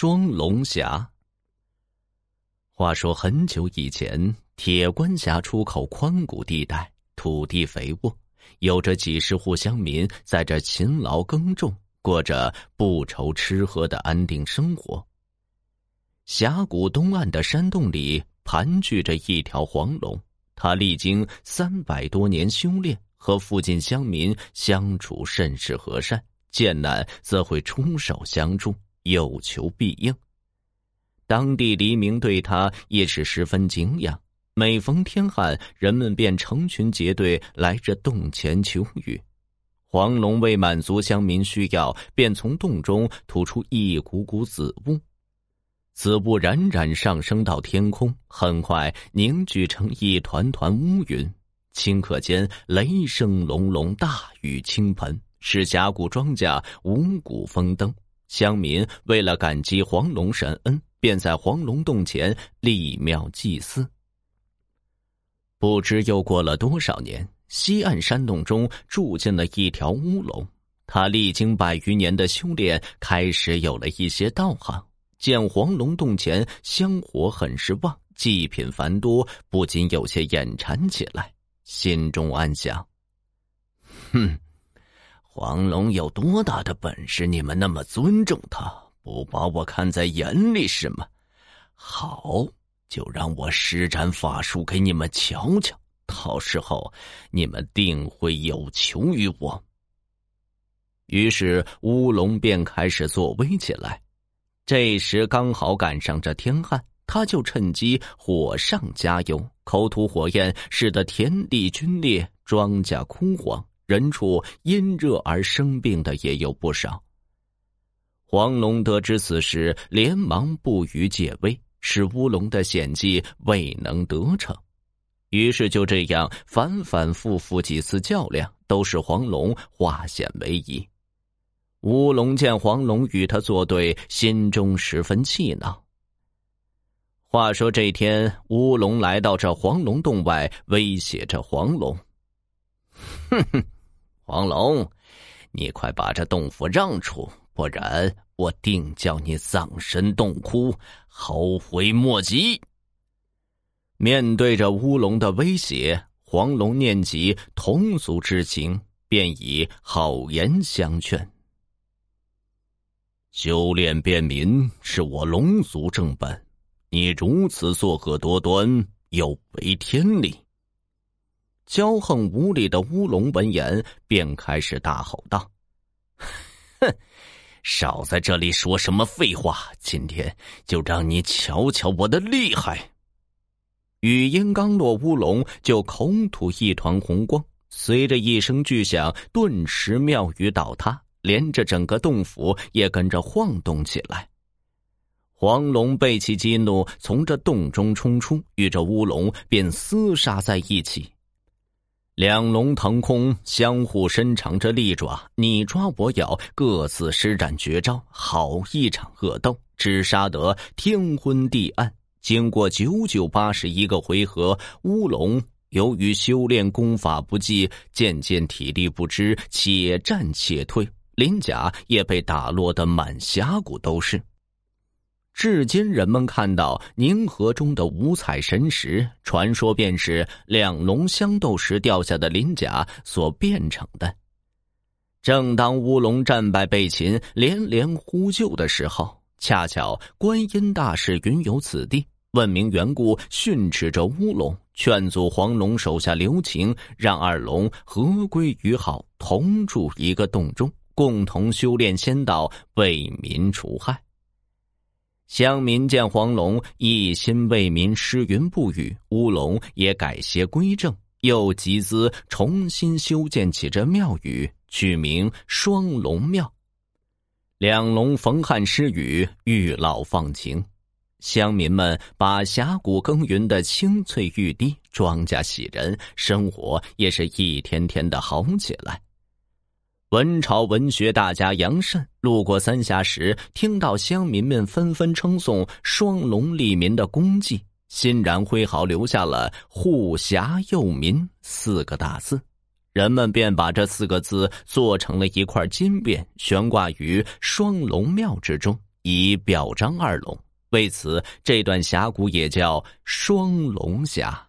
双龙峡。话说很久以前，铁关峡出口宽谷地带，土地肥沃，有着几十户乡民在这勤劳耕种，过着不愁吃喝的安定生活。峡谷东岸的山洞里盘踞着一条黄龙，它历经三百多年修炼，和附近乡民相处甚是和善，见难则会出手相助。有求必应。当地黎民对他也是十分敬仰。每逢天旱，人们便成群结队来这洞前求雨。黄龙为满足乡民需要，便从洞中吐出一股股紫雾。紫雾冉冉上升到天空，很快凝聚成一团团乌云。顷刻间，雷声隆隆，大雨倾盆，使峡谷庄稼五谷丰登。乡民为了感激黄龙神恩，便在黄龙洞前立庙祭祀。不知又过了多少年，西岸山洞中住进了一条乌龙。他历经百余年的修炼，开始有了一些道行。见黄龙洞前香火很是旺，祭品繁多，不禁有些眼馋起来，心中暗想：“哼。”黄龙有多大的本事？你们那么尊重他，不把我看在眼里是吗？好，就让我施展法术给你们瞧瞧，到时候你们定会有求于我。于是乌龙便开始作威起来。这时刚好赶上这天旱，他就趁机火上加油，口吐火焰，使得田地龟裂，庄稼枯黄。人畜因热而生病的也有不少。黄龙得知此事，连忙不予解威，使乌龙的险计未能得逞。于是就这样反反复复几次较量，都是黄龙化险为夷。乌龙见黄龙与他作对，心中十分气恼。话说这天，乌龙来到这黄龙洞外，威胁着黄龙：“哼哼。”黄龙，你快把这洞府让出，不然我定叫你葬身洞窟，后悔莫及。面对着乌龙的威胁，黄龙念及同族之情，便以好言相劝：修炼便民是我龙族正本，你如此作恶多端，有违天理。骄横无礼的乌龙闻言，便开始大吼道：“哼，少在这里说什么废话！今天就让你瞧瞧我的厉害！”语音刚落，乌龙就口吐一团红光，随着一声巨响，顿时庙宇倒塌，连着整个洞府也跟着晃动起来。黄龙被其激怒，从这洞中冲出，与这乌龙便厮杀在一起。两龙腾空，相互伸长着利爪，你抓我咬，各自施展绝招，好一场恶斗，只杀得天昏地暗。经过九九八十一个回合，乌龙由于修炼功法不济，渐渐体力不支，且战且退，鳞甲也被打落得满峡谷都是。至今，人们看到宁河中的五彩神石，传说便是两龙相斗时掉下的鳞甲所变成的。正当乌龙战败被擒，连连呼救的时候，恰巧观音大士云游此地，问明缘故，训斥着乌龙，劝阻黄龙手下留情，让二龙合归于好，同住一个洞中，共同修炼仙道，为民除害。乡民见黄龙一心为民施云布雨，乌龙也改邪归正，又集资重新修建起这庙宇，取名双龙庙。两龙逢旱施雨，遇涝放晴，乡民们把峡谷耕耘的青翠欲滴，庄稼喜人，生活也是一天天的好起来。文朝文学大家杨慎路过三峡时，听到乡民们纷纷称颂双龙利民的功绩，欣然挥毫留下了“护峡佑民”四个大字。人们便把这四个字做成了一块金匾，悬挂于双龙庙之中，以表彰二龙。为此，这段峡谷也叫双龙峡。